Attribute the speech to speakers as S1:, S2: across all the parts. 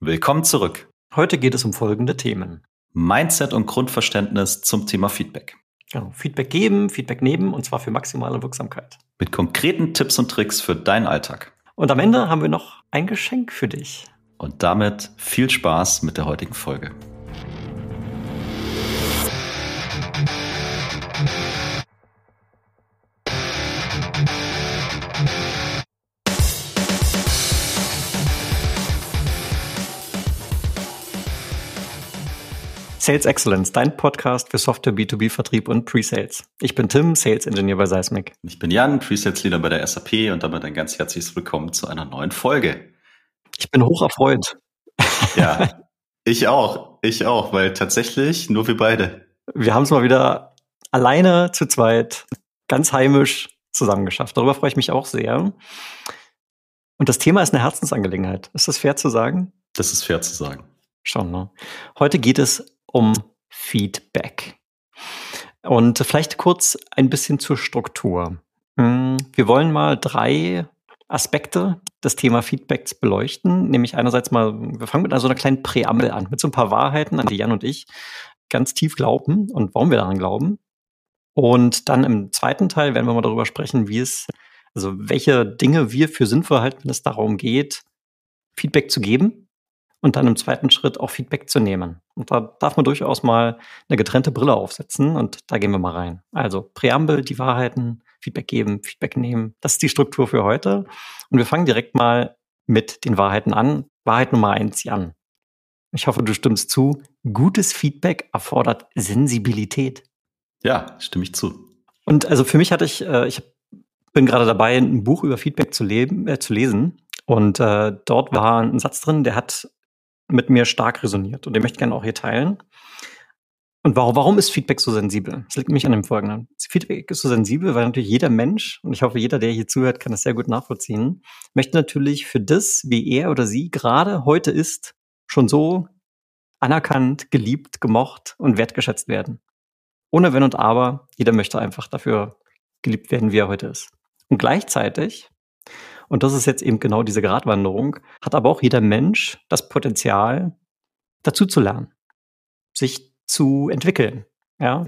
S1: Willkommen zurück.
S2: Heute geht es um folgende Themen.
S1: Mindset und Grundverständnis zum Thema Feedback.
S2: Genau. Feedback geben, Feedback nehmen und zwar für maximale Wirksamkeit.
S1: Mit konkreten Tipps und Tricks für deinen Alltag.
S2: Und am Ende haben wir noch ein Geschenk für dich.
S1: Und damit viel Spaß mit der heutigen Folge.
S2: Sales Excellence, dein Podcast für Software B2B-Vertrieb und Pre-Sales. Ich bin Tim, Sales Engineer bei Seismic.
S1: Ich bin Jan, Pre-Sales Leader bei der SAP und damit ein ganz herzliches Willkommen zu einer neuen Folge.
S2: Ich bin hoch erfreut.
S1: Ja, ich auch. Ich auch, weil tatsächlich nur wir beide.
S2: Wir haben es mal wieder alleine zu zweit, ganz heimisch zusammengeschafft. Darüber freue ich mich auch sehr. Und das Thema ist eine Herzensangelegenheit. Ist das fair zu sagen?
S1: Das ist fair zu sagen.
S2: Schon, ne? Heute geht es um Feedback. Und vielleicht kurz ein bisschen zur Struktur. Hm, wir wollen mal drei Aspekte des Thema Feedbacks beleuchten. Nämlich einerseits mal, wir fangen mit so einer kleinen Präambel an, mit so ein paar Wahrheiten, an die Jan und ich ganz tief glauben und warum wir daran glauben. Und dann im zweiten Teil werden wir mal darüber sprechen, wie es, also welche Dinge wir für sinnvoll halten, wenn es darum geht, Feedback zu geben und dann im zweiten Schritt auch Feedback zu nehmen. Und da darf man durchaus mal eine getrennte Brille aufsetzen und da gehen wir mal rein. Also Präambel, die Wahrheiten, Feedback geben, Feedback nehmen. Das ist die Struktur für heute. Und wir fangen direkt mal mit den Wahrheiten an. Wahrheit Nummer eins, Jan. Ich hoffe, du stimmst zu. Gutes Feedback erfordert Sensibilität.
S1: Ja, stimme ich zu.
S2: Und also für mich hatte ich, äh, ich bin gerade dabei, ein Buch über Feedback zu, leben, äh, zu lesen. Und äh, dort war ein Satz drin, der hat mit mir stark resoniert und den möchte ich gerne auch hier teilen. Und warum, warum ist Feedback so sensibel? Das liegt mich an dem Folgenden. Feedback ist so sensibel, weil natürlich jeder Mensch, und ich hoffe, jeder, der hier zuhört, kann das sehr gut nachvollziehen, möchte natürlich für das, wie er oder sie gerade heute ist, schon so anerkannt, geliebt, gemocht und wertgeschätzt werden. Ohne Wenn und Aber, jeder möchte einfach dafür geliebt werden, wie er heute ist. Und gleichzeitig und das ist jetzt eben genau diese Gratwanderung, hat aber auch jeder Mensch das Potenzial, dazu zu lernen, sich zu entwickeln. Ja.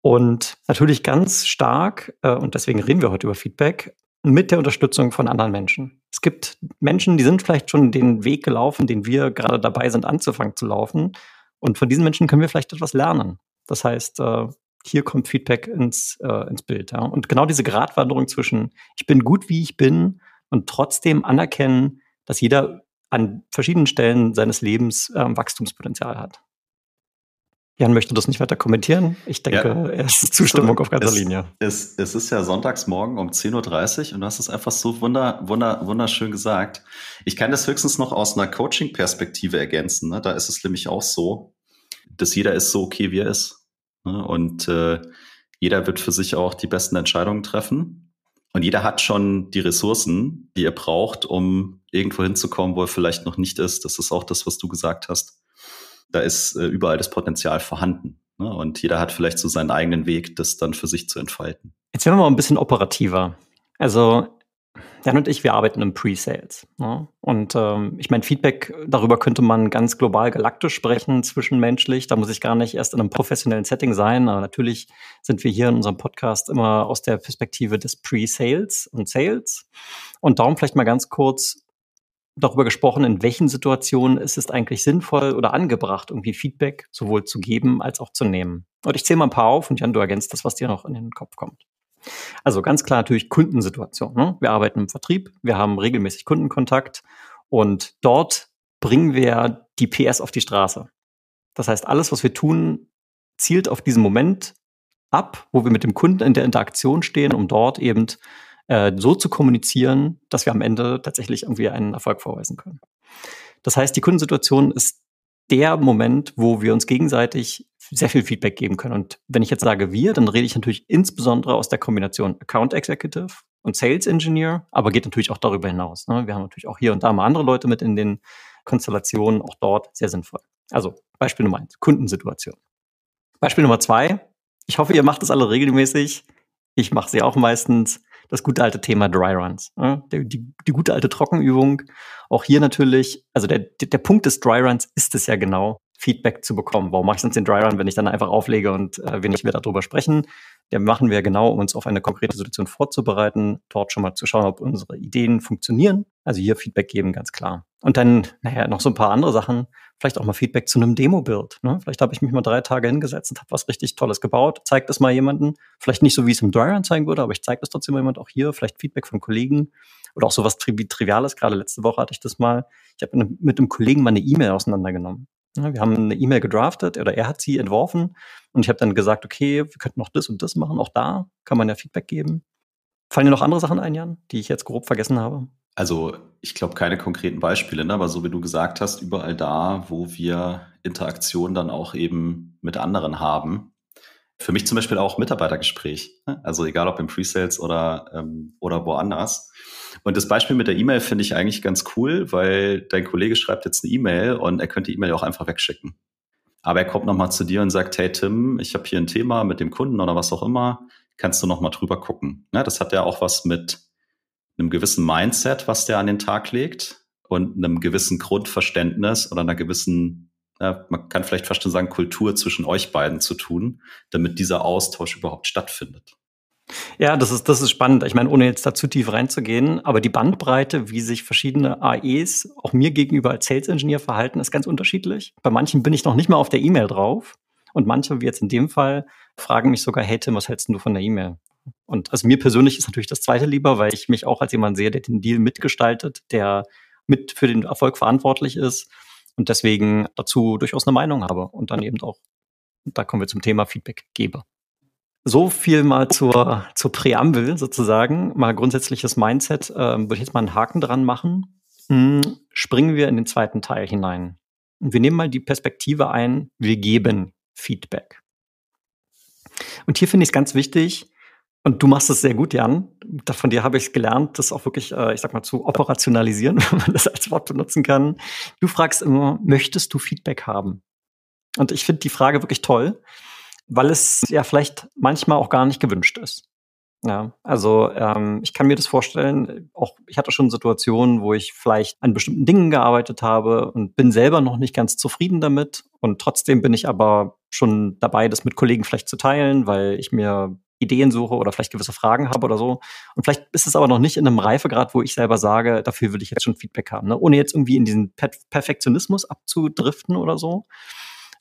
S2: Und natürlich ganz stark, äh, und deswegen reden wir heute über Feedback, mit der Unterstützung von anderen Menschen. Es gibt Menschen, die sind vielleicht schon den Weg gelaufen, den wir gerade dabei sind, anzufangen zu laufen. Und von diesen Menschen können wir vielleicht etwas lernen. Das heißt, äh, hier kommt Feedback ins, äh, ins Bild. Ja. Und genau diese Gratwanderung zwischen, ich bin gut, wie ich bin, und trotzdem anerkennen, dass jeder an verschiedenen Stellen seines Lebens äh, Wachstumspotenzial hat. Jan möchte das nicht weiter kommentieren. Ich denke, ja, er ist Zustimmung auf ganzer
S1: es,
S2: Linie.
S1: Es, es ist ja Sonntagsmorgen um 10.30 Uhr und du hast es einfach so wunder, wunder, wunderschön gesagt. Ich kann das höchstens noch aus einer Coaching-Perspektive ergänzen. Ne? Da ist es nämlich auch so, dass jeder ist so okay, wie er ist. Ne? Und äh, jeder wird für sich auch die besten Entscheidungen treffen. Und jeder hat schon die Ressourcen, die er braucht, um irgendwo hinzukommen, wo er vielleicht noch nicht ist. Das ist auch das, was du gesagt hast. Da ist äh, überall das Potenzial vorhanden. Ne? Und jeder hat vielleicht so seinen eigenen Weg, das dann für sich zu entfalten.
S2: Jetzt werden wir mal ein bisschen operativer. Also Jan und ich, wir arbeiten im Pre-Sales. Ne? Und ähm, ich meine, Feedback, darüber könnte man ganz global galaktisch sprechen, zwischenmenschlich. Da muss ich gar nicht erst in einem professionellen Setting sein. Aber natürlich sind wir hier in unserem Podcast immer aus der Perspektive des Pre-Sales und Sales. Und darum vielleicht mal ganz kurz darüber gesprochen, in welchen Situationen ist es eigentlich sinnvoll oder angebracht, irgendwie Feedback sowohl zu geben als auch zu nehmen. Und ich zähle mal ein paar auf und Jan, du ergänzt das, was dir noch in den Kopf kommt. Also ganz klar natürlich Kundensituation. Ne? Wir arbeiten im Vertrieb, wir haben regelmäßig Kundenkontakt und dort bringen wir die PS auf die Straße. Das heißt, alles, was wir tun, zielt auf diesen Moment ab, wo wir mit dem Kunden in der Interaktion stehen, um dort eben äh, so zu kommunizieren, dass wir am Ende tatsächlich irgendwie einen Erfolg vorweisen können. Das heißt, die Kundensituation ist der Moment, wo wir uns gegenseitig sehr viel Feedback geben können. Und wenn ich jetzt sage wir, dann rede ich natürlich insbesondere aus der Kombination Account Executive und Sales Engineer, aber geht natürlich auch darüber hinaus. Ne? Wir haben natürlich auch hier und da mal andere Leute mit in den Konstellationen, auch dort sehr sinnvoll. Also Beispiel Nummer eins, Kundensituation. Beispiel Nummer zwei, ich hoffe, ihr macht das alle regelmäßig. Ich mache sie auch meistens. Das gute alte Thema Dry Runs. Ja, die, die, die, gute alte Trockenübung. Auch hier natürlich, also der, der Punkt des Dry Runs ist es ja genau, Feedback zu bekommen. Warum mache ich sonst den Dry Run, wenn ich dann einfach auflege und äh, wir nicht mehr darüber sprechen? Der machen wir genau, um uns auf eine konkrete Situation vorzubereiten, dort schon mal zu schauen, ob unsere Ideen funktionieren. Also hier Feedback geben, ganz klar. Und dann, naja, noch so ein paar andere Sachen. Vielleicht auch mal Feedback zu einem Demo-Build. Ne? Vielleicht habe ich mich mal drei Tage hingesetzt und habe was richtig Tolles gebaut. Zeigt es mal jemanden. Vielleicht nicht so, wie es im Dry Run zeigen würde, aber ich zeige das trotzdem mal jemand auch hier. Vielleicht Feedback von Kollegen oder auch sowas Tri Triviales. Gerade letzte Woche hatte ich das mal. Ich habe mit einem Kollegen mal eine E-Mail auseinandergenommen. Wir haben eine E-Mail gedraftet oder er hat sie entworfen und ich habe dann gesagt, okay, wir könnten noch das und das machen. Auch da kann man ja Feedback geben. Fallen dir noch andere Sachen ein, Jan, die ich jetzt grob vergessen habe?
S1: Also ich glaube keine konkreten Beispiele, ne? aber so wie du gesagt hast, überall da, wo wir Interaktion dann auch eben mit anderen haben. Für mich zum Beispiel auch Mitarbeitergespräch. Ne? Also egal ob im Pre-Sales oder, ähm, oder woanders. Und das Beispiel mit der E-Mail finde ich eigentlich ganz cool, weil dein Kollege schreibt jetzt eine E-Mail und er könnte die E-Mail auch einfach wegschicken. Aber er kommt nochmal zu dir und sagt, hey Tim, ich habe hier ein Thema mit dem Kunden oder was auch immer, kannst du nochmal drüber gucken. Ja, das hat ja auch was mit einem gewissen Mindset, was der an den Tag legt und einem gewissen Grundverständnis oder einer gewissen, ja, man kann vielleicht fast schon sagen, Kultur zwischen euch beiden zu tun, damit dieser Austausch überhaupt stattfindet.
S2: Ja, das ist, das ist spannend. Ich meine, ohne jetzt da zu tief reinzugehen, aber die Bandbreite, wie sich verschiedene AEs auch mir gegenüber als Sales Engineer verhalten, ist ganz unterschiedlich. Bei manchen bin ich noch nicht mal auf der E-Mail drauf. Und manche, wie jetzt in dem Fall, fragen mich sogar, hey Tim, was hältst du von der E-Mail? Und also mir persönlich ist natürlich das zweite lieber, weil ich mich auch als jemand sehe, der den Deal mitgestaltet, der mit für den Erfolg verantwortlich ist und deswegen dazu durchaus eine Meinung habe und dann eben auch, da kommen wir zum Thema Feedback gebe. So viel mal zur, zur Präambel sozusagen, mal grundsätzliches Mindset, äh, würde ich jetzt mal einen Haken dran machen. Hm, springen wir in den zweiten Teil hinein. Wir nehmen mal die Perspektive ein, wir geben Feedback. Und hier finde ich es ganz wichtig, und du machst es sehr gut, Jan. Von dir habe ich gelernt, das auch wirklich, äh, ich sag mal, zu operationalisieren, wenn man das als Wort benutzen kann. Du fragst immer, möchtest du Feedback haben? Und ich finde die Frage wirklich toll, weil es ja vielleicht manchmal auch gar nicht gewünscht ist. Ja, also ähm, ich kann mir das vorstellen, auch ich hatte schon Situationen, wo ich vielleicht an bestimmten Dingen gearbeitet habe und bin selber noch nicht ganz zufrieden damit. Und trotzdem bin ich aber schon dabei, das mit Kollegen vielleicht zu teilen, weil ich mir Ideen suche oder vielleicht gewisse Fragen habe oder so. Und vielleicht ist es aber noch nicht in einem Reifegrad, wo ich selber sage, dafür will ich jetzt schon Feedback haben, ne? ohne jetzt irgendwie in diesen per Perfektionismus abzudriften oder so.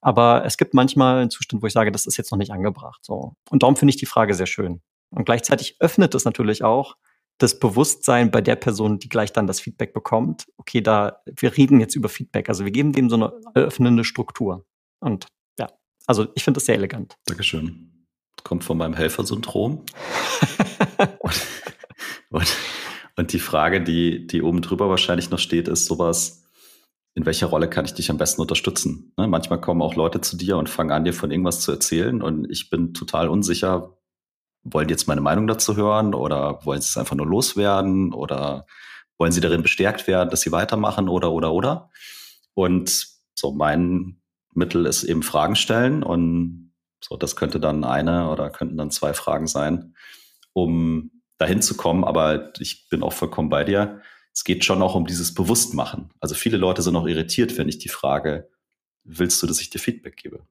S2: Aber es gibt manchmal einen Zustand, wo ich sage, das ist jetzt noch nicht angebracht. So. Und darum finde ich die Frage sehr schön. Und gleichzeitig öffnet es natürlich auch das Bewusstsein bei der Person, die gleich dann das Feedback bekommt. Okay, da, wir reden jetzt über Feedback. Also wir geben dem so eine öffnende Struktur. Und ja, also ich finde das sehr elegant.
S1: Dankeschön. Kommt von meinem Helfersyndrom. und, und, und die Frage, die, die oben drüber wahrscheinlich noch steht, ist sowas, in welcher Rolle kann ich dich am besten unterstützen? Ne? Manchmal kommen auch Leute zu dir und fangen an, dir von irgendwas zu erzählen und ich bin total unsicher, wollen die jetzt meine Meinung dazu hören oder wollen sie es einfach nur loswerden oder wollen sie darin bestärkt werden, dass sie weitermachen oder oder oder? Und so mein Mittel ist eben Fragen stellen und so das könnte dann eine oder könnten dann zwei Fragen sein, um dahin zu kommen. Aber ich bin auch vollkommen bei dir es geht schon auch um dieses Bewusstmachen. Also viele Leute sind auch irritiert, wenn ich die frage, willst du, dass ich dir Feedback gebe?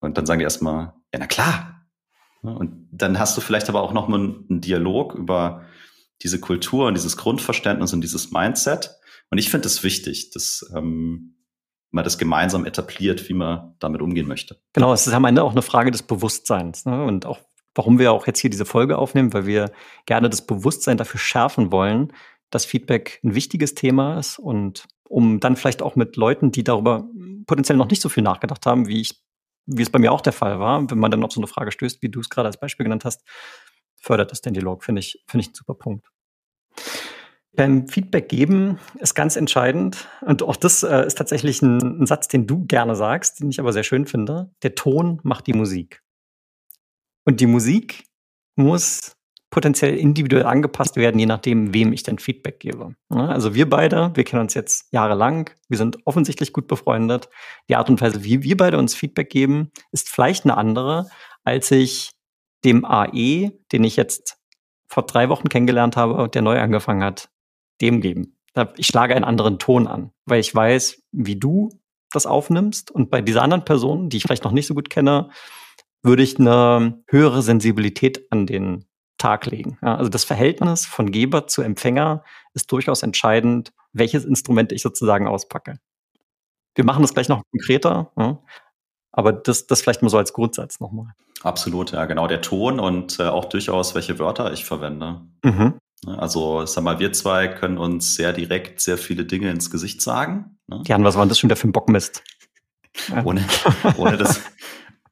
S1: Und dann sagen die erstmal, ja, na klar. Und dann hast du vielleicht aber auch nochmal einen Dialog über diese Kultur und dieses Grundverständnis und dieses Mindset. Und ich finde es wichtig, dass ähm, man das gemeinsam etabliert, wie man damit umgehen möchte.
S2: Genau, es ist am Ende auch eine Frage des Bewusstseins. Ne? Und auch warum wir auch jetzt hier diese Folge aufnehmen, weil wir gerne das Bewusstsein dafür schärfen wollen, dass Feedback ein wichtiges Thema ist und um dann vielleicht auch mit Leuten, die darüber potenziell noch nicht so viel nachgedacht haben, wie ich, wie es bei mir auch der Fall war, wenn man dann auf so eine Frage stößt, wie du es gerade als Beispiel genannt hast, fördert das den Dialog, finde ich, finde ich ein super Punkt. Beim Feedback geben ist ganz entscheidend. Und auch das äh, ist tatsächlich ein, ein Satz, den du gerne sagst, den ich aber sehr schön finde. Der Ton macht die Musik. Und die Musik muss potenziell individuell angepasst werden, je nachdem, wem ich denn Feedback gebe. Also wir beide, wir kennen uns jetzt jahrelang, wir sind offensichtlich gut befreundet. Die Art und Weise, wie wir beide uns Feedback geben, ist vielleicht eine andere, als ich dem AE, den ich jetzt vor drei Wochen kennengelernt habe, der neu angefangen hat, dem geben. Ich schlage einen anderen Ton an, weil ich weiß, wie du das aufnimmst. Und bei dieser anderen Person, die ich vielleicht noch nicht so gut kenne, würde ich eine höhere Sensibilität an den Tag legen. Ja, also das Verhältnis von Geber zu Empfänger ist durchaus entscheidend, welches Instrument ich sozusagen auspacke. Wir machen das gleich noch konkreter, ja, aber das, das vielleicht mal so als Grundsatz nochmal.
S1: Absolut, ja, genau. Der Ton und äh, auch durchaus, welche Wörter ich verwende. Mhm. Ne, also, sag mal, wir zwei können uns sehr direkt sehr viele Dinge ins Gesicht sagen.
S2: Ne? Jan, was war das schon wieder für ein Bockmist?
S1: Ohne, ohne, das,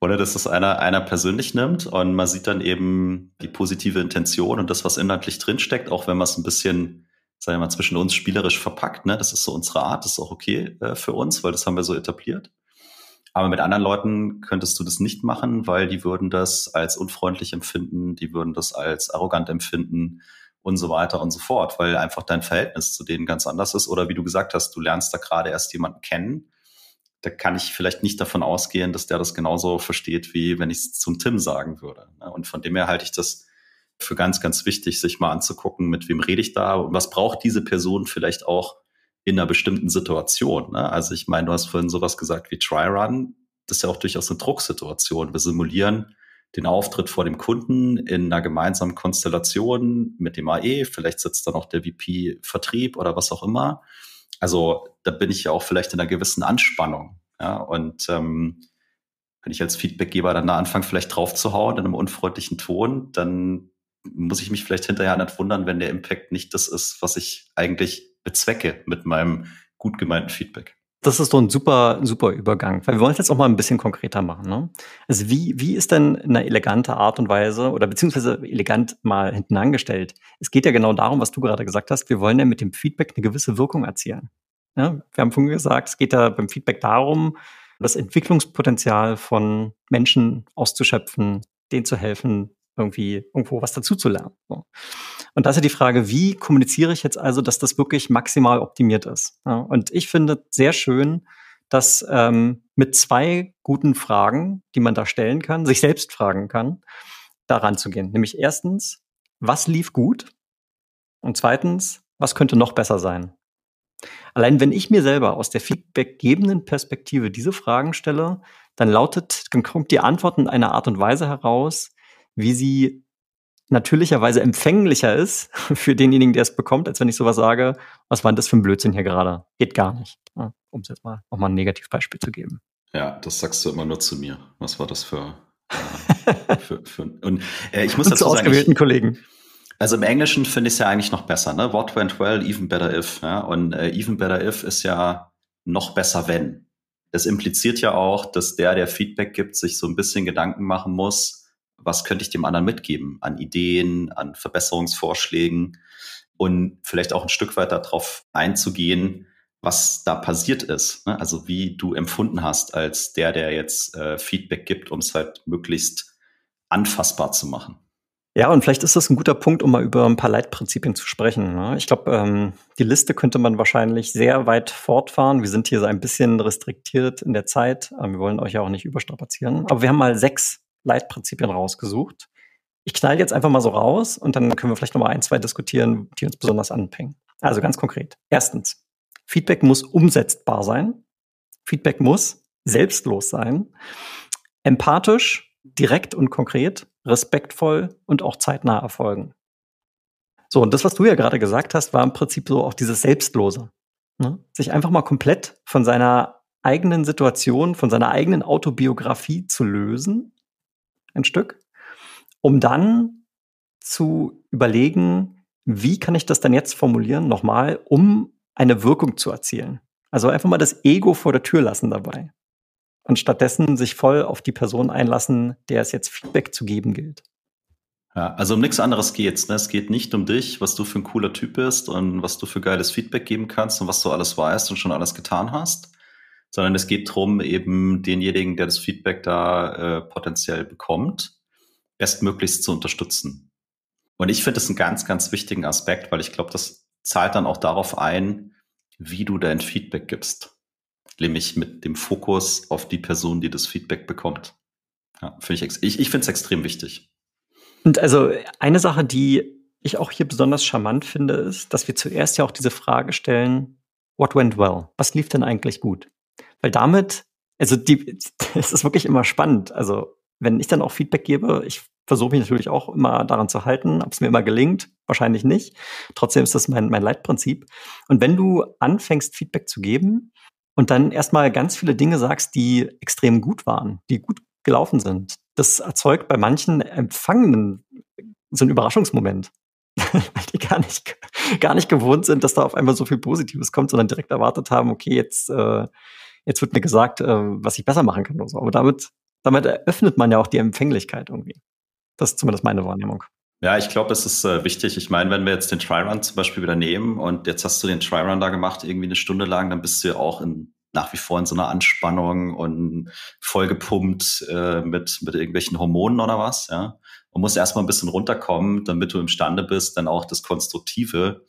S1: ohne dass das einer, einer persönlich nimmt und man sieht dann eben die positive Intention und das, was inhaltlich drinsteckt, auch wenn man es ein bisschen, sagen wir mal, zwischen uns spielerisch verpackt. Ne? Das ist so unsere Art, das ist auch okay äh, für uns, weil das haben wir so etabliert. Aber mit anderen Leuten könntest du das nicht machen, weil die würden das als unfreundlich empfinden, die würden das als arrogant empfinden und so weiter und so fort, weil einfach dein Verhältnis zu denen ganz anders ist. Oder wie du gesagt hast, du lernst da gerade erst jemanden kennen. Da kann ich vielleicht nicht davon ausgehen, dass der das genauso versteht, wie wenn ich es zum Tim sagen würde. Ne? Und von dem her halte ich das für ganz, ganz wichtig, sich mal anzugucken, mit wem rede ich da und was braucht diese Person vielleicht auch in einer bestimmten Situation. Ne? Also ich meine, du hast vorhin sowas gesagt wie Try Run. Das ist ja auch durchaus eine Drucksituation. Wir simulieren den Auftritt vor dem Kunden in einer gemeinsamen Konstellation mit dem AE. Vielleicht sitzt da noch der VP Vertrieb oder was auch immer. Also da bin ich ja auch vielleicht in einer gewissen Anspannung. Ja, und ähm, wenn ich als Feedbackgeber dann da anfange, vielleicht draufzuhauen in einem unfreundlichen Ton, dann muss ich mich vielleicht hinterher nicht wundern, wenn der Impact nicht das ist, was ich eigentlich bezwecke mit meinem gut gemeinten Feedback.
S2: Das ist so ein super, super Übergang, weil wir wollen es jetzt auch mal ein bisschen konkreter machen. Ne? Also wie, wie ist denn eine elegante Art und Weise oder beziehungsweise elegant mal hinten angestellt? Es geht ja genau darum, was du gerade gesagt hast. Wir wollen ja mit dem Feedback eine gewisse Wirkung erzielen. Ja? Wir haben vorhin gesagt, es geht ja beim Feedback darum, das Entwicklungspotenzial von Menschen auszuschöpfen, denen zu helfen, irgendwie irgendwo was dazu zu lernen. So. Und da ist ja die Frage, wie kommuniziere ich jetzt also, dass das wirklich maximal optimiert ist? Ja, und ich finde sehr schön, dass ähm, mit zwei guten Fragen, die man da stellen kann, sich selbst fragen kann, daran zu gehen. Nämlich erstens, was lief gut? Und zweitens, was könnte noch besser sein? Allein wenn ich mir selber aus der feedbackgebenden Perspektive diese Fragen stelle, dann lautet, dann kommt die Antwort in einer Art und Weise heraus, wie sie natürlicherweise empfänglicher ist für denjenigen, der es bekommt, als wenn ich sowas sage, was war denn das für ein Blödsinn hier gerade? Geht gar nicht. Um es jetzt mal auch mal ein Negativbeispiel zu geben.
S1: Ja, das sagst du immer nur zu mir. Was war das für, äh, für, für und äh, ich muss und dazu
S2: zu
S1: sagen,
S2: ausgewählten ich, Kollegen.
S1: Also im Englischen finde ich es ja eigentlich noch besser, ne? What went well, even better if. Ja? Und äh, even better if ist ja noch besser wenn. Das impliziert ja auch, dass der, der Feedback gibt, sich so ein bisschen Gedanken machen muss, was könnte ich dem anderen mitgeben an Ideen, an Verbesserungsvorschlägen und vielleicht auch ein Stück weit darauf einzugehen, was da passiert ist. Ne? Also wie du empfunden hast als der, der jetzt äh, Feedback gibt, um es halt möglichst anfassbar zu machen.
S2: Ja, und vielleicht ist das ein guter Punkt, um mal über ein paar Leitprinzipien zu sprechen. Ne? Ich glaube, ähm, die Liste könnte man wahrscheinlich sehr weit fortfahren. Wir sind hier so ein bisschen restriktiert in der Zeit. Ähm, wir wollen euch ja auch nicht überstrapazieren. Aber wir haben mal sechs Leitprinzipien rausgesucht. Ich knall jetzt einfach mal so raus und dann können wir vielleicht noch mal ein, zwei diskutieren, die uns besonders anpingen. Also ganz konkret. Erstens, Feedback muss umsetzbar sein. Feedback muss selbstlos sein. Empathisch, direkt und konkret, respektvoll und auch zeitnah erfolgen. So, und das, was du ja gerade gesagt hast, war im Prinzip so auch dieses Selbstlose. Ne? Sich einfach mal komplett von seiner eigenen Situation, von seiner eigenen Autobiografie zu lösen ein Stück, um dann zu überlegen, wie kann ich das dann jetzt formulieren, nochmal, um eine Wirkung zu erzielen. Also einfach mal das Ego vor der Tür lassen dabei. Und stattdessen sich voll auf die Person einlassen, der es jetzt Feedback zu geben gilt.
S1: Ja, also um nichts anderes geht's. Ne? Es geht nicht um dich, was du für ein cooler Typ bist und was du für geiles Feedback geben kannst und was du alles weißt und schon alles getan hast, sondern es geht darum, eben denjenigen, der das Feedback da äh, potenziell bekommt, bestmöglichst zu unterstützen. Und ich finde das einen ganz, ganz wichtigen Aspekt, weil ich glaube, das zahlt dann auch darauf ein, wie du dein Feedback gibst. Nämlich mit dem Fokus auf die Person, die das Feedback bekommt. Ja, finde ich, ich, ich finde es extrem wichtig.
S2: Und also eine Sache, die ich auch hier besonders charmant finde, ist, dass wir zuerst ja auch diese Frage stellen, what went well? Was lief denn eigentlich gut? Weil damit, also die, es ist wirklich immer spannend. Also wenn ich dann auch Feedback gebe, ich versuche mich natürlich auch immer daran zu halten, ob es mir immer gelingt, wahrscheinlich nicht. Trotzdem ist das mein, mein Leitprinzip. Und wenn du anfängst, Feedback zu geben und dann erstmal ganz viele Dinge sagst, die extrem gut waren, die gut gelaufen sind, das erzeugt bei manchen Empfangenen so einen Überraschungsmoment. weil die gar nicht, gar nicht gewohnt sind, dass da auf einmal so viel Positives kommt, sondern direkt erwartet haben, okay, jetzt, äh, jetzt wird mir gesagt, äh, was ich besser machen kann oder so. Aber damit, damit eröffnet man ja auch die Empfänglichkeit irgendwie. Das ist zumindest meine Wahrnehmung.
S1: Ja, ich glaube, es ist äh, wichtig. Ich meine, wenn wir jetzt den Try-Run zum Beispiel wieder nehmen und jetzt hast du den Try-Run da gemacht, irgendwie eine Stunde lang, dann bist du ja auch in, nach wie vor in so einer Anspannung und vollgepumpt äh, mit, mit irgendwelchen Hormonen oder was, ja. Man muss erstmal ein bisschen runterkommen, damit du imstande bist, dann auch das Konstruktive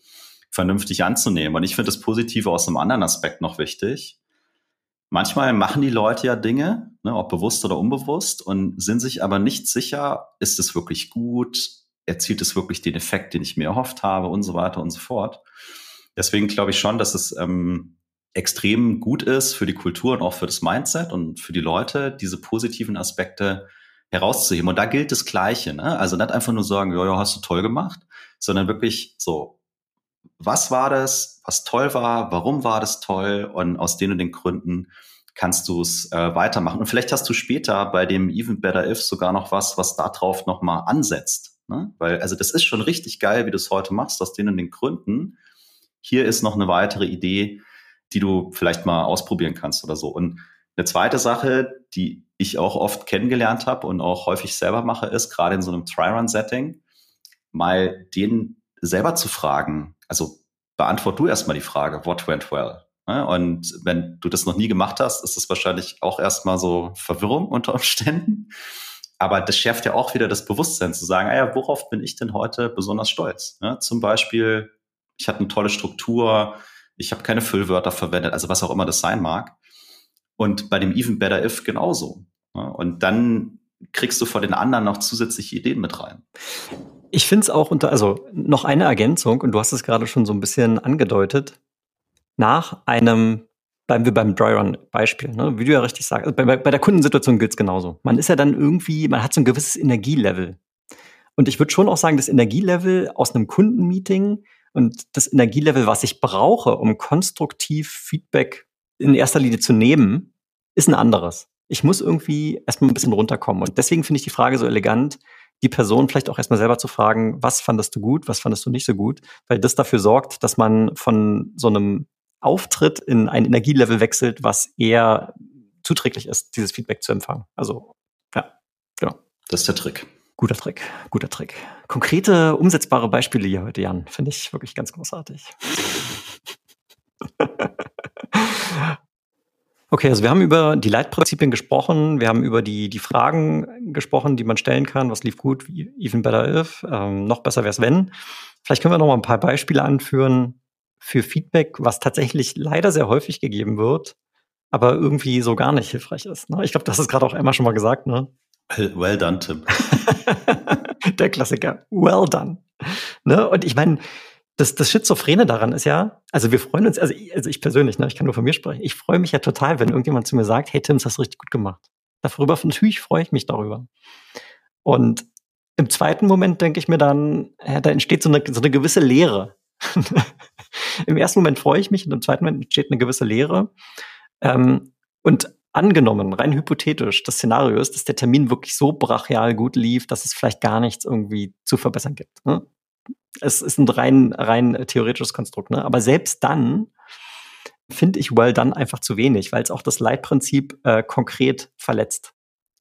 S1: vernünftig anzunehmen. Und ich finde das Positive aus einem anderen Aspekt noch wichtig. Manchmal machen die Leute ja Dinge, ne, ob bewusst oder unbewusst, und sind sich aber nicht sicher, ist es wirklich gut, erzielt es wirklich den Effekt, den ich mir erhofft habe und so weiter und so fort. Deswegen glaube ich schon, dass es ähm, extrem gut ist für die Kultur und auch für das Mindset und für die Leute, diese positiven Aspekte herauszuheben. Und da gilt das Gleiche. Ne? Also nicht einfach nur sagen, ja, hast du toll gemacht, sondern wirklich so, was war das, was toll war, warum war das toll und aus den und den Gründen kannst du es äh, weitermachen. Und vielleicht hast du später bei dem Even Better If sogar noch was, was da drauf nochmal ansetzt. Ne? Weil, also das ist schon richtig geil, wie du es heute machst, aus den und den Gründen. Hier ist noch eine weitere Idee, die du vielleicht mal ausprobieren kannst oder so. Und eine zweite Sache, die ich auch oft kennengelernt habe und auch häufig selber mache, ist, gerade in so einem Try-Run-Setting, mal den selber zu fragen. Also beantwort du erstmal die Frage, what went well? Und wenn du das noch nie gemacht hast, ist es wahrscheinlich auch erstmal so Verwirrung unter Umständen. Aber das schärft ja auch wieder das Bewusstsein zu sagen, ah ja, worauf bin ich denn heute besonders stolz? Ja, zum Beispiel, ich hatte eine tolle Struktur, ich habe keine Füllwörter verwendet, also was auch immer das sein mag. Und bei dem Even Better If genauso. Und dann kriegst du vor den anderen noch zusätzliche Ideen mit rein.
S2: Ich finde es auch unter, also noch eine Ergänzung, und du hast es gerade schon so ein bisschen angedeutet, nach einem, bleiben wir beim Dry-Run-Beispiel, ne? wie du ja richtig sagst, bei, bei der Kundensituation gilt es genauso. Man ist ja dann irgendwie, man hat so ein gewisses Energielevel. Und ich würde schon auch sagen, das Energielevel aus einem Kundenmeeting und das Energielevel, was ich brauche, um konstruktiv Feedback in erster Linie zu nehmen, ist ein anderes. Ich muss irgendwie erstmal ein bisschen runterkommen. Und deswegen finde ich die Frage so elegant, die Person vielleicht auch erstmal selber zu fragen, was fandest du gut, was fandest du nicht so gut, weil das dafür sorgt, dass man von so einem Auftritt in ein Energielevel wechselt, was eher zuträglich ist, dieses Feedback zu empfangen. Also, ja, genau.
S1: Das ist der Trick.
S2: Guter Trick, guter Trick. Konkrete, umsetzbare Beispiele hier heute, Jan, finde ich wirklich ganz großartig. Okay, also wir haben über die Leitprinzipien gesprochen, wir haben über die, die Fragen gesprochen, die man stellen kann, was lief gut, wie even better if, ähm, noch besser wäre es wenn. Vielleicht können wir noch mal ein paar Beispiele anführen für Feedback, was tatsächlich leider sehr häufig gegeben wird, aber irgendwie so gar nicht hilfreich ist. Ne? Ich glaube, das ist gerade auch einmal schon mal gesagt. Ne?
S1: Well, well done, Tim.
S2: Der Klassiker. Well done. Ne? Und ich meine, das, das Schizophrene daran ist ja, also wir freuen uns, also ich, also ich persönlich, ne, ich kann nur von mir sprechen, ich freue mich ja total, wenn irgendjemand zu mir sagt, hey Tim, das hast du richtig gut gemacht. Darüber, natürlich freue ich mich darüber. Und im zweiten Moment denke ich mir dann, ja, da entsteht so eine, so eine gewisse Leere. Im ersten Moment freue ich mich und im zweiten Moment entsteht eine gewisse Leere. Ähm, und angenommen, rein hypothetisch, das Szenario ist, dass der Termin wirklich so brachial gut lief, dass es vielleicht gar nichts irgendwie zu verbessern gibt. Ne? Es ist ein rein, rein theoretisches Konstrukt. Ne? Aber selbst dann finde ich well done einfach zu wenig, weil es auch das Leitprinzip äh, konkret verletzt.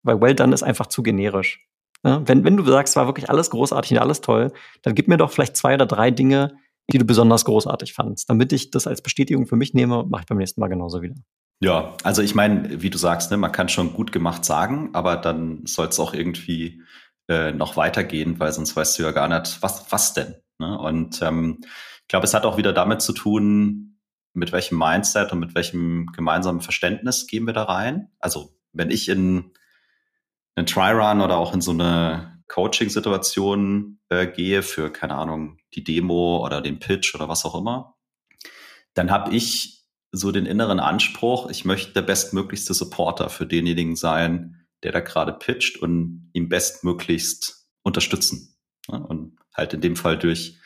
S2: Weil well done ist einfach zu generisch. Ne? Wenn, wenn du sagst, war wirklich alles großartig und alles toll, dann gib mir doch vielleicht zwei oder drei Dinge, die du besonders großartig fandst. Damit ich das als Bestätigung für mich nehme, mache ich beim nächsten Mal genauso wieder.
S1: Ja, also ich meine, wie du sagst, ne, man kann schon gut gemacht sagen, aber dann soll es auch irgendwie äh, noch weitergehen, weil sonst weißt du ja gar nicht, was, was denn. Ne? Und ähm, ich glaube, es hat auch wieder damit zu tun, mit welchem Mindset und mit welchem gemeinsamen Verständnis gehen wir da rein. Also wenn ich in einen Try-Run oder auch in so eine Coaching-Situationen äh, gehe, für, keine Ahnung, die Demo oder den Pitch oder was auch immer, dann habe ich so den inneren Anspruch, ich möchte der bestmöglichste Supporter für denjenigen sein, der da gerade pitcht und ihm bestmöglichst unterstützen. Ne? Und halt in dem Fall durch,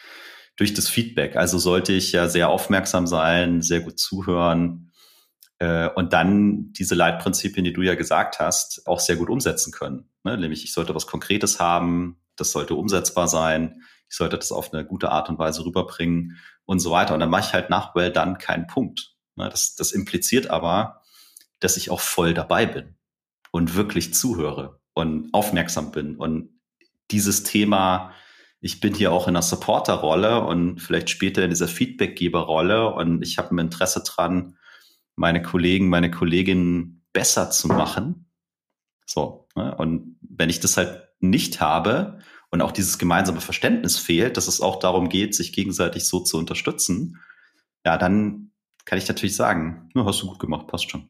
S1: durch das Feedback. Also sollte ich ja sehr aufmerksam sein, sehr gut zuhören äh, und dann diese Leitprinzipien, die du ja gesagt hast, auch sehr gut umsetzen können. Ne? Nämlich ich sollte was Konkretes haben, das sollte umsetzbar sein, ich sollte das auf eine gute Art und Weise rüberbringen und so weiter. Und dann mache ich halt nach Well dann keinen Punkt. Ne? Das, das impliziert aber, dass ich auch voll dabei bin und wirklich zuhöre und aufmerksam bin und dieses Thema, ich bin hier auch in einer Supporter-Rolle und vielleicht später in dieser Feedbackgeber-Rolle und ich habe ein Interesse dran, meine Kollegen, meine Kolleginnen besser zu machen. So. Ne? Und wenn ich das halt nicht habe und auch dieses gemeinsame Verständnis fehlt, dass es auch darum geht, sich gegenseitig so zu unterstützen, ja, dann kann ich natürlich sagen, hast du gut gemacht, passt schon.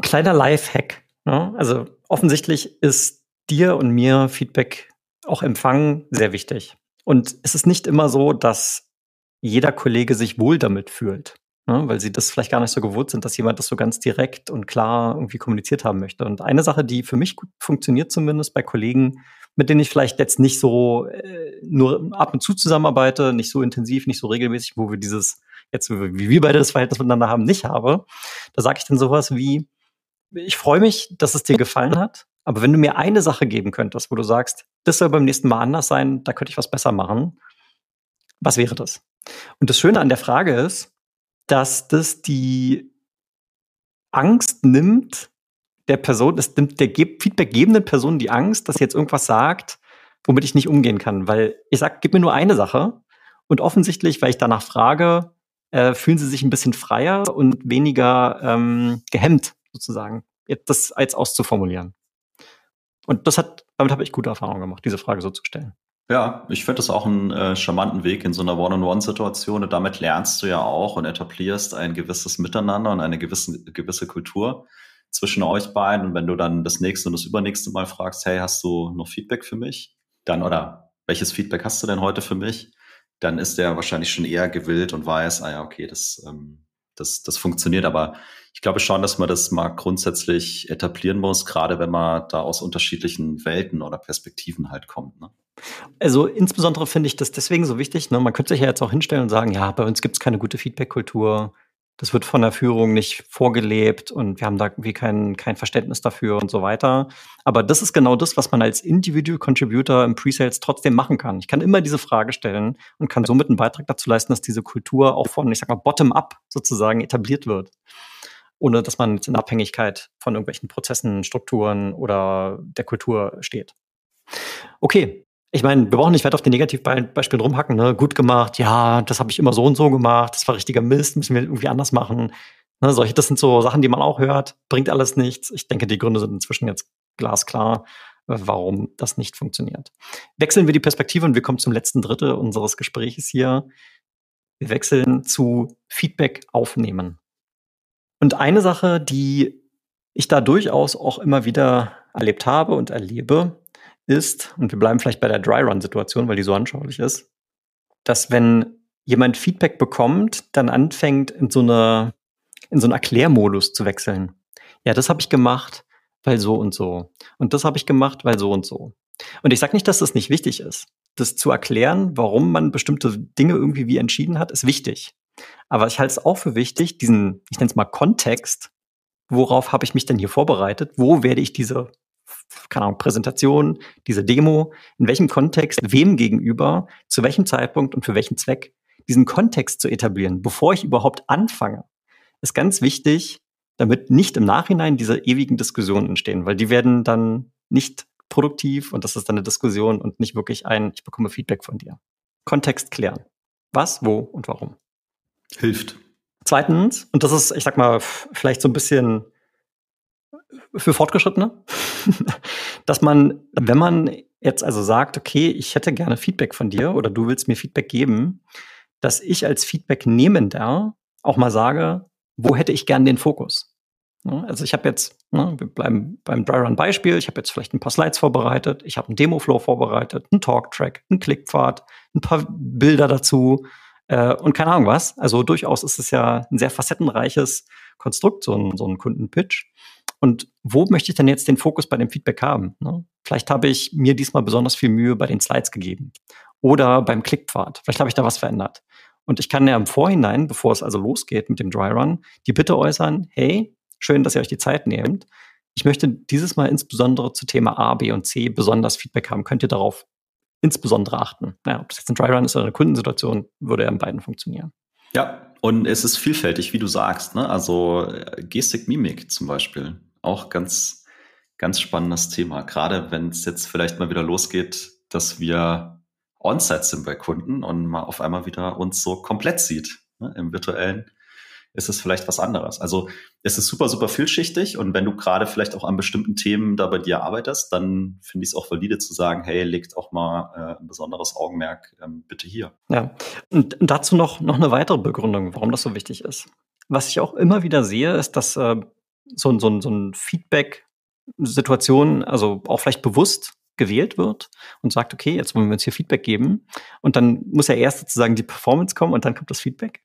S2: Kleiner Live-Hack. Ne? Also offensichtlich ist dir und mir Feedback auch empfangen sehr wichtig. Und es ist nicht immer so, dass jeder Kollege sich wohl damit fühlt, ne? weil sie das vielleicht gar nicht so gewohnt sind, dass jemand das so ganz direkt und klar irgendwie kommuniziert haben möchte. Und eine Sache, die für mich gut funktioniert, zumindest bei Kollegen, mit denen ich vielleicht jetzt nicht so äh, nur ab und zu zusammenarbeite, nicht so intensiv, nicht so regelmäßig, wo wir dieses jetzt, wie wir beide das Verhältnis miteinander haben, nicht habe, da sage ich dann sowas wie, ich freue mich, dass es dir gefallen hat. Aber wenn du mir eine Sache geben könntest, wo du sagst, das soll beim nächsten Mal anders sein, da könnte ich was besser machen, was wäre das? Und das Schöne an der Frage ist, dass das die Angst nimmt, der Person, es nimmt der feedbackgebenden Person die Angst, dass sie jetzt irgendwas sagt, womit ich nicht umgehen kann. Weil ich sage, gib mir nur eine Sache. Und offensichtlich, weil ich danach frage, äh, fühlen sie sich ein bisschen freier und weniger ähm, gehemmt, sozusagen, das als auszuformulieren. Und das hat, damit habe ich gute Erfahrungen gemacht, diese Frage so zu stellen.
S1: Ja, ich finde das auch einen äh, charmanten Weg in so einer One-on-One-Situation. Und damit lernst du ja auch und etablierst ein gewisses Miteinander und eine gewisse, gewisse Kultur zwischen euch beiden. Und wenn du dann das nächste und das übernächste Mal fragst, hey, hast du noch Feedback für mich? Dann, oder welches Feedback hast du denn heute für mich? Dann ist der wahrscheinlich schon eher gewillt und weiß, ah ja, okay, das, ähm, das, das funktioniert. Aber ich glaube schon, dass man das mal grundsätzlich etablieren muss, gerade wenn man da aus unterschiedlichen Welten oder Perspektiven halt kommt. Ne?
S2: Also insbesondere finde ich das deswegen so wichtig. Ne? Man könnte sich ja jetzt auch hinstellen und sagen, ja, bei uns gibt es keine gute Feedback-Kultur. Das wird von der Führung nicht vorgelebt und wir haben da irgendwie kein, kein Verständnis dafür und so weiter. Aber das ist genau das, was man als Individual Contributor im Pre-Sales trotzdem machen kann. Ich kann immer diese Frage stellen und kann somit einen Beitrag dazu leisten, dass diese Kultur auch von, ich sag mal, bottom-up sozusagen etabliert wird ohne dass man in Abhängigkeit von irgendwelchen Prozessen, Strukturen oder der Kultur steht. Okay, ich meine, wir brauchen nicht weiter auf den Negativbeispielen rumhacken, ne? Gut gemacht, ja, das habe ich immer so und so gemacht, das war richtiger Mist, müssen wir irgendwie anders machen. Ne, solche, das sind so Sachen, die man auch hört, bringt alles nichts. Ich denke, die Gründe sind inzwischen jetzt glasklar, warum das nicht funktioniert. Wechseln wir die Perspektive und wir kommen zum letzten Drittel unseres Gespräches hier. Wir wechseln zu Feedback aufnehmen. Und eine Sache, die ich da durchaus auch immer wieder erlebt habe und erlebe, ist, und wir bleiben vielleicht bei der Dry-Run-Situation, weil die so anschaulich ist, dass wenn jemand Feedback bekommt, dann anfängt, in so eine, in so einen Erklärmodus zu wechseln. Ja, das habe ich gemacht, weil so und so. Und das habe ich gemacht, weil so und so. Und ich sage nicht, dass das nicht wichtig ist. Das zu erklären, warum man bestimmte Dinge irgendwie wie entschieden hat, ist wichtig. Aber ich halte es auch für wichtig, diesen, ich nenne es mal Kontext, worauf habe ich mich denn hier vorbereitet? Wo werde ich diese, keine Ahnung, Präsentation, diese Demo, in welchem Kontext, wem gegenüber, zu welchem Zeitpunkt und für welchen Zweck, diesen Kontext zu etablieren, bevor ich überhaupt anfange, ist ganz wichtig, damit nicht im Nachhinein diese ewigen Diskussionen entstehen, weil die werden dann nicht produktiv und das ist dann eine Diskussion und nicht wirklich ein, ich bekomme Feedback von dir. Kontext klären. Was, wo und warum.
S1: Hilft.
S2: Zweitens, und das ist, ich sag mal, vielleicht so ein bisschen für Fortgeschrittene, dass man, wenn man jetzt also sagt, okay, ich hätte gerne Feedback von dir oder du willst mir Feedback geben, dass ich als Feedback nehmender auch mal sage, wo hätte ich gern den Fokus? Also ich habe jetzt, ne, wir bleiben beim Dry-Run-Beispiel, ich habe jetzt vielleicht ein paar Slides vorbereitet, ich habe einen Demo-Flow vorbereitet, einen Talk-Track, einen Klickpfad, ein paar Bilder dazu äh, und keine Ahnung was. Also durchaus ist es ja ein sehr facettenreiches Konstrukt, so ein, so ein Kundenpitch. Und wo möchte ich denn jetzt den Fokus bei dem Feedback haben? Ne? Vielleicht habe ich mir diesmal besonders viel Mühe bei den Slides gegeben oder beim Klickpfad. Vielleicht habe ich da was verändert. Und ich kann ja im Vorhinein, bevor es also losgeht mit dem Dry Run, die Bitte äußern, hey, schön, dass ihr euch die Zeit nehmt. Ich möchte dieses Mal insbesondere zu Thema A, B und C besonders Feedback haben. Könnt ihr darauf insbesondere achten? Naja, ob das jetzt ein Dry Run ist oder eine Kundensituation, würde ja in beiden funktionieren.
S1: Ja, und es ist vielfältig, wie du sagst. Ne? Also äh, Gestik, Mimik zum Beispiel. Auch ganz, ganz spannendes Thema. Gerade wenn es jetzt vielleicht mal wieder losgeht, dass wir on-site sind bei Kunden und man auf einmal wieder uns so komplett sieht ne? im virtuellen ist es vielleicht was anderes. Also es ist super, super vielschichtig und wenn du gerade vielleicht auch an bestimmten Themen da bei dir arbeitest, dann finde ich es auch valide zu sagen, hey, legt auch mal äh, ein besonderes Augenmerk ähm, bitte hier.
S2: Ja, und dazu noch, noch eine weitere Begründung, warum das so wichtig ist. Was ich auch immer wieder sehe, ist, dass äh, so, so, so ein Feedback-Situation, also auch vielleicht bewusst gewählt wird und sagt, okay, jetzt wollen wir uns hier Feedback geben. Und dann muss ja erst sozusagen die Performance kommen und dann kommt das Feedback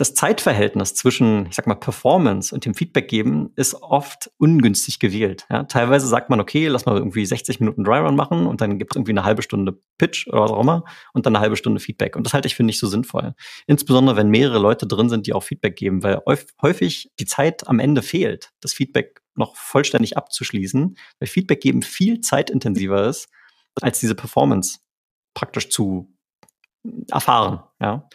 S2: das Zeitverhältnis zwischen, ich sag mal, Performance und dem Feedback geben ist oft ungünstig gewählt. Ja, teilweise sagt man, okay, lass mal irgendwie 60 Minuten Dry-Run machen und dann gibt es irgendwie eine halbe Stunde Pitch oder was auch immer und dann eine halbe Stunde Feedback. Und das halte ich für nicht so sinnvoll. Insbesondere, wenn mehrere Leute drin sind, die auch Feedback geben, weil häufig die Zeit am Ende fehlt, das Feedback noch vollständig abzuschließen, weil Feedback geben viel zeitintensiver ist, als diese Performance praktisch zu erfahren. Ja.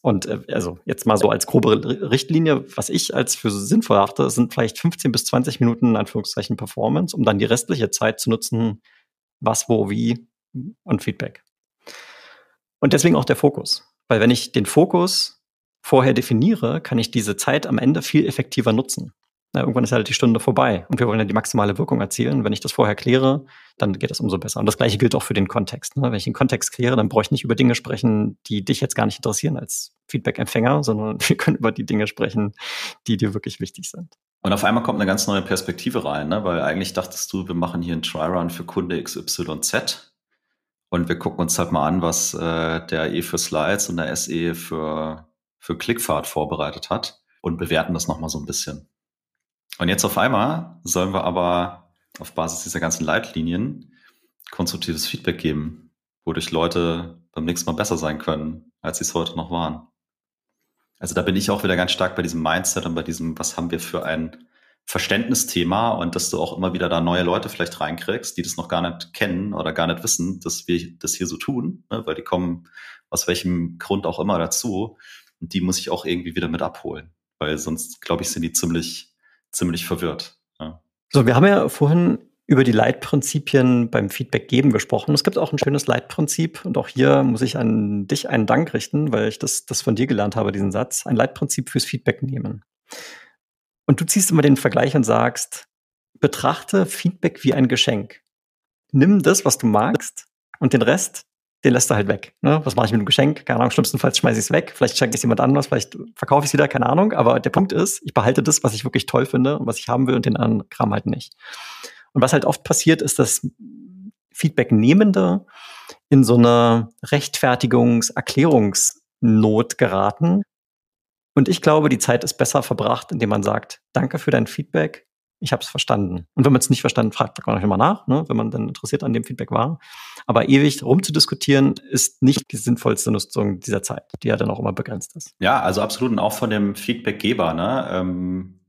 S2: Und äh, also jetzt mal so als grobe Richtlinie, was ich als für sinnvoll achte, sind vielleicht 15 bis 20 Minuten in Anführungszeichen Performance, um dann die restliche Zeit zu nutzen, was, wo, wie und Feedback. Und deswegen auch der Fokus. Weil wenn ich den Fokus vorher definiere, kann ich diese Zeit am Ende viel effektiver nutzen. Na, irgendwann ist halt die Stunde vorbei und wir wollen ja die maximale Wirkung erzielen. Wenn ich das vorher kläre, dann geht das umso besser. Und das gleiche gilt auch für den Kontext. Ne? Wenn ich den Kontext kläre, dann brauche ich nicht über Dinge sprechen, die dich jetzt gar nicht interessieren als Feedback-Empfänger, sondern wir können über die Dinge sprechen, die dir wirklich wichtig sind.
S1: Und auf einmal kommt eine ganz neue Perspektive rein, ne? weil eigentlich dachtest du, wir machen hier einen Try-Run für Kunde XYZ und wir gucken uns halt mal an, was äh, der E für Slides und der SE für, für Klickfahrt vorbereitet hat und bewerten das nochmal so ein bisschen. Und jetzt auf einmal sollen wir aber auf Basis dieser ganzen Leitlinien konstruktives Feedback geben, wodurch Leute beim nächsten Mal besser sein können, als sie es heute noch waren. Also da bin ich auch wieder ganz stark bei diesem Mindset und bei diesem, was haben wir für ein Verständnisthema und dass du auch immer wieder da neue Leute vielleicht reinkriegst, die das noch gar nicht kennen oder gar nicht wissen, dass wir das hier so tun, ne? weil die kommen aus welchem Grund auch immer dazu. Und die muss ich auch irgendwie wieder mit abholen, weil sonst, glaube ich, sind die ziemlich ziemlich verwirrt. Ja.
S2: So, wir haben ja vorhin über die Leitprinzipien beim Feedback geben gesprochen. Es gibt auch ein schönes Leitprinzip und auch hier muss ich an dich einen Dank richten, weil ich das, das von dir gelernt habe, diesen Satz. Ein Leitprinzip fürs Feedback nehmen. Und du ziehst immer den Vergleich und sagst, betrachte Feedback wie ein Geschenk. Nimm das, was du magst und den Rest, den lässt er halt weg. Ne? Was mache ich mit dem Geschenk? Keine Ahnung, schlimmstenfalls schmeiße ich es weg. Vielleicht schenke ich es jemand anders, vielleicht verkaufe ich es wieder, keine Ahnung. Aber der Punkt ist, ich behalte das, was ich wirklich toll finde und was ich haben will und den anderen Kram halt nicht. Und was halt oft passiert, ist, dass Feedback-Nehmende in so eine Rechtfertigungs-, Erklärungsnot geraten. Und ich glaube, die Zeit ist besser verbracht, indem man sagt, danke für dein Feedback ich habe es verstanden. Und wenn man es nicht verstanden, fragt man auch immer nach, ne, wenn man dann interessiert an dem Feedback war. Aber ewig rumzudiskutieren ist nicht die sinnvollste Nutzung dieser Zeit, die ja dann auch immer begrenzt ist.
S1: Ja, also absolut und auch von dem Feedbackgeber. Ne? Ähm,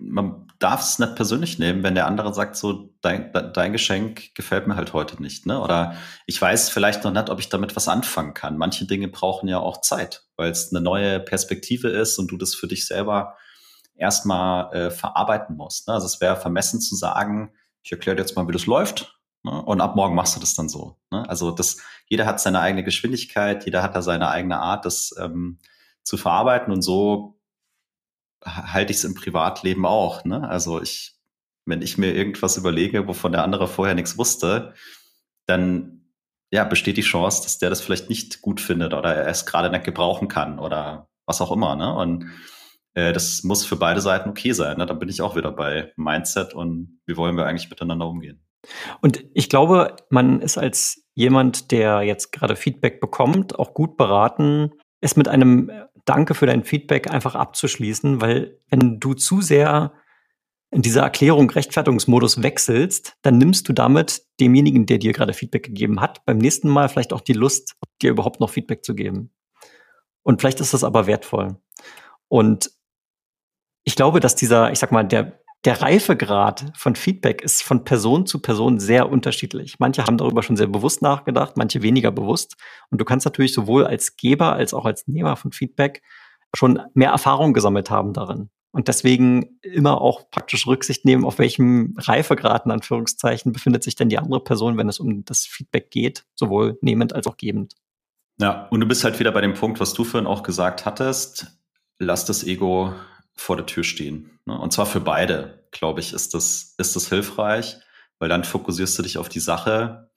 S1: man darf es nicht persönlich nehmen, wenn der andere sagt, so dein, dein Geschenk gefällt mir halt heute nicht. Ne? Oder ich weiß vielleicht noch nicht, ob ich damit was anfangen kann. Manche Dinge brauchen ja auch Zeit, weil es eine neue Perspektive ist und du das für dich selber erstmal äh, verarbeiten musst. Ne? Also es wäre vermessen zu sagen, ich erkläre dir jetzt mal, wie das läuft. Ne? Und ab morgen machst du das dann so. Ne? Also das, jeder hat seine eigene Geschwindigkeit, jeder hat da seine eigene Art, das ähm, zu verarbeiten. Und so halte ich es im Privatleben auch. Ne? Also ich, wenn ich mir irgendwas überlege, wovon der andere vorher nichts wusste, dann ja, besteht die Chance, dass der das vielleicht nicht gut findet oder er es gerade nicht gebrauchen kann oder was auch immer. Ne? Und äh, das muss für beide Seiten okay sein. Ne? Da bin ich auch wieder bei Mindset und wie wollen wir eigentlich miteinander umgehen.
S2: Und ich glaube, man ist als jemand, der jetzt gerade Feedback bekommt, auch gut beraten, es mit einem Danke für dein Feedback einfach abzuschließen, weil wenn du zu sehr in dieser Erklärung Rechtfertigungsmodus wechselst, dann nimmst du damit demjenigen, der dir gerade Feedback gegeben hat, beim nächsten Mal vielleicht auch die Lust, dir überhaupt noch Feedback zu geben. Und vielleicht ist das aber wertvoll. Und ich glaube, dass dieser, ich sag mal, der, der Reifegrad von Feedback ist von Person zu Person sehr unterschiedlich. Manche haben darüber schon sehr bewusst nachgedacht, manche weniger bewusst. Und du kannst natürlich sowohl als Geber als auch als Nehmer von Feedback schon mehr Erfahrung gesammelt haben darin. Und deswegen immer auch praktisch Rücksicht nehmen, auf welchem Reifegrad in Anführungszeichen befindet sich denn die andere Person, wenn es um das Feedback geht, sowohl nehmend als auch gebend.
S1: Ja, und du bist halt wieder bei dem Punkt, was du vorhin auch gesagt hattest. Lass das Ego vor der Tür stehen. Ne? Und zwar für beide, glaube ich, ist das, ist das hilfreich, weil dann fokussierst du dich auf die Sache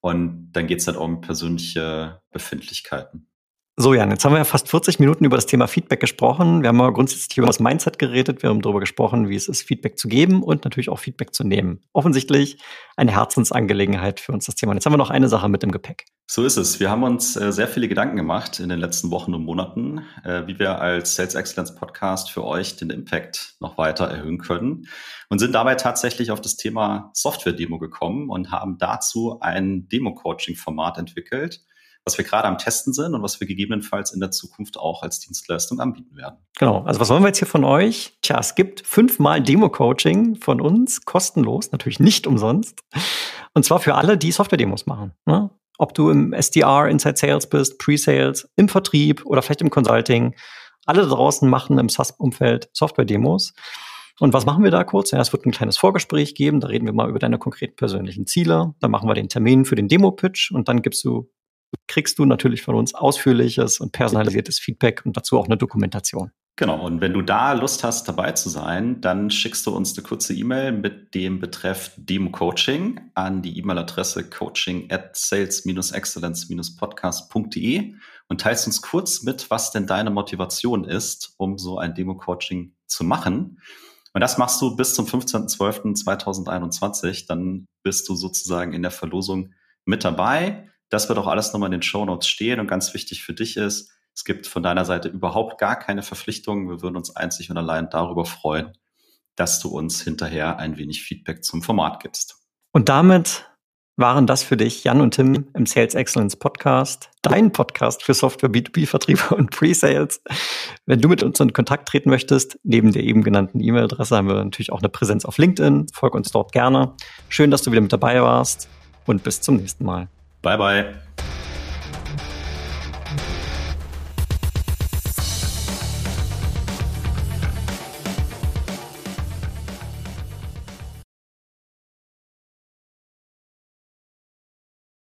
S1: und dann geht es halt um persönliche Befindlichkeiten.
S2: So, Jan, jetzt haben wir ja fast 40 Minuten über das Thema Feedback gesprochen. Wir haben mal grundsätzlich über das Mindset geredet. Wir haben darüber gesprochen, wie es ist, Feedback zu geben und natürlich auch Feedback zu nehmen. Offensichtlich eine Herzensangelegenheit für uns das Thema. Und jetzt haben wir noch eine Sache mit im Gepäck.
S1: So ist es. Wir haben uns äh, sehr viele Gedanken gemacht in den letzten Wochen und Monaten, äh, wie wir als Sales Excellence Podcast für euch den Impact noch weiter erhöhen können und sind dabei tatsächlich auf das Thema Software-Demo gekommen und haben dazu ein Demo-Coaching-Format entwickelt was wir gerade am Testen sind und was wir gegebenenfalls in der Zukunft auch als Dienstleistung anbieten werden.
S2: Genau. Also was wollen wir jetzt hier von euch? Tja, es gibt fünfmal Demo-Coaching von uns, kostenlos, natürlich nicht umsonst. Und zwar für alle, die Software-Demos machen. Ne? Ob du im SDR, Inside Sales bist, Pre-Sales, im Vertrieb oder vielleicht im Consulting. Alle draußen machen im SaaS-Umfeld Software-Demos. Und was machen wir da kurz? Ja, es wird ein kleines Vorgespräch geben, da reden wir mal über deine konkreten persönlichen Ziele. Dann machen wir den Termin für den Demo-Pitch und dann gibst du kriegst du natürlich von uns ausführliches und personalisiertes Feedback und dazu auch eine Dokumentation.
S1: Genau, und wenn du da Lust hast, dabei zu sein, dann schickst du uns eine kurze E-Mail mit dem Betreff Demo Coaching an die E-Mail-Adresse coaching at sales-excellence-podcast.de und teilst uns kurz mit, was denn deine Motivation ist, um so ein Demo-Coaching zu machen. Und das machst du bis zum 15.12.2021. Dann bist du sozusagen in der Verlosung mit dabei. Das wird auch alles nochmal in den Show Notes stehen und ganz wichtig für dich ist, es gibt von deiner Seite überhaupt gar keine Verpflichtungen. Wir würden uns einzig und allein darüber freuen, dass du uns hinterher ein wenig Feedback zum Format gibst.
S2: Und damit waren das für dich Jan und Tim im Sales Excellence Podcast, dein Podcast für Software B2B-Vertriebe und Pre-Sales. Wenn du mit uns in Kontakt treten möchtest, neben der eben genannten E-Mail-Adresse haben wir natürlich auch eine Präsenz auf LinkedIn. Folg uns dort gerne. Schön, dass du wieder mit dabei warst und bis zum nächsten Mal.
S1: Bye, bye.